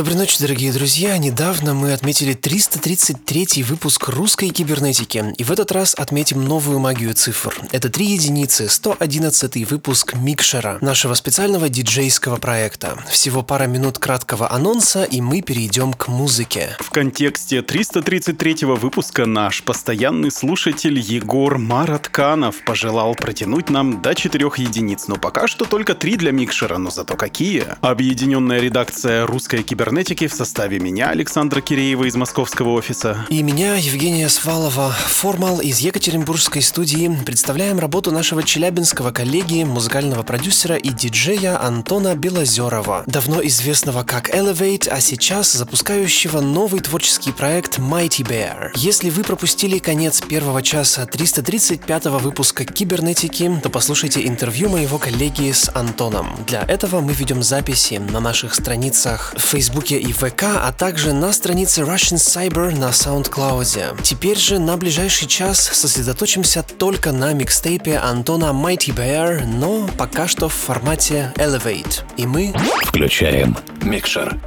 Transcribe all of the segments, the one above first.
Доброй ночи, дорогие друзья! Недавно мы отметили 333 выпуск русской кибернетики, и в этот раз отметим новую магию цифр. Это три единицы, 111 выпуск Микшера, нашего специального диджейского проекта. Всего пара минут краткого анонса, и мы перейдем к музыке. В контексте 333 выпуска наш постоянный слушатель Егор Маратканов пожелал протянуть нам до 4 единиц, но пока что только 3 для Микшера, но зато какие! Объединенная редакция русской кибернетики кибернетики в составе меня, Александра Киреева из московского офиса. И меня, Евгения Свалова, формал из Екатеринбургской студии. Представляем работу нашего челябинского коллеги, музыкального продюсера и диджея Антона Белозерова, давно известного как Elevate, а сейчас запускающего новый творческий проект Mighty Bear. Если вы пропустили конец первого часа 335 выпуска Кибернетики, то послушайте интервью моего коллеги с Антоном. Для этого мы ведем записи на наших страницах Facebook Фейсбуке и ВК, а также на странице Russian Cyber на SoundCloud. Теперь же на ближайший час сосредоточимся только на микстейпе Антона Mighty Bear, но пока что в формате Elevate. И мы включаем микшер.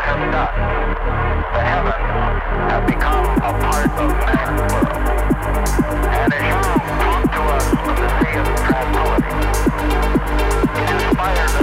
has the heaven have become a part of man's world. And to us the sea of tranquility. It inspired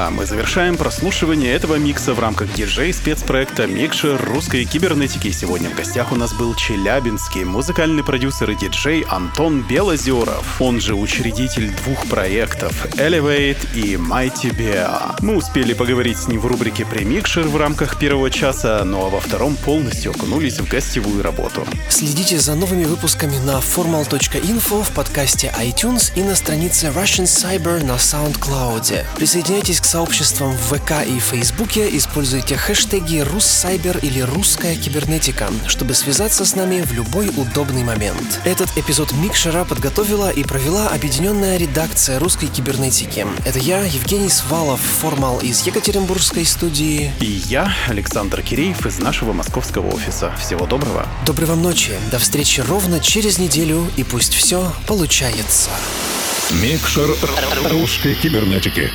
Yeah. Мы завершаем прослушивание этого микса в рамках диджей-спецпроекта «Микшер русской кибернетики». Сегодня в гостях у нас был челябинский музыкальный продюсер и диджей Антон Белозеров. Он же учредитель двух проектов Elevate и Mighty Bear. Мы успели поговорить с ним в рубрике «Премикшер» в рамках первого часа, ну а во втором полностью окунулись в гостевую работу. Следите за новыми выпусками на formal.info в подкасте iTunes и на странице Russian Cyber на SoundCloud. Присоединяйтесь к сообществам в ВК и Фейсбуке, используйте хэштеги «Руссайбер» или «Русская кибернетика», чтобы связаться с нами в любой удобный момент. Этот эпизод Микшера подготовила и провела объединенная редакция русской кибернетики. Это я, Евгений Свалов, формал из Екатеринбургской студии. И я, Александр Киреев из нашего московского офиса. Всего доброго. Доброй вам ночи. До встречи ровно через неделю, и пусть все получается. Микшер русской кибернетики.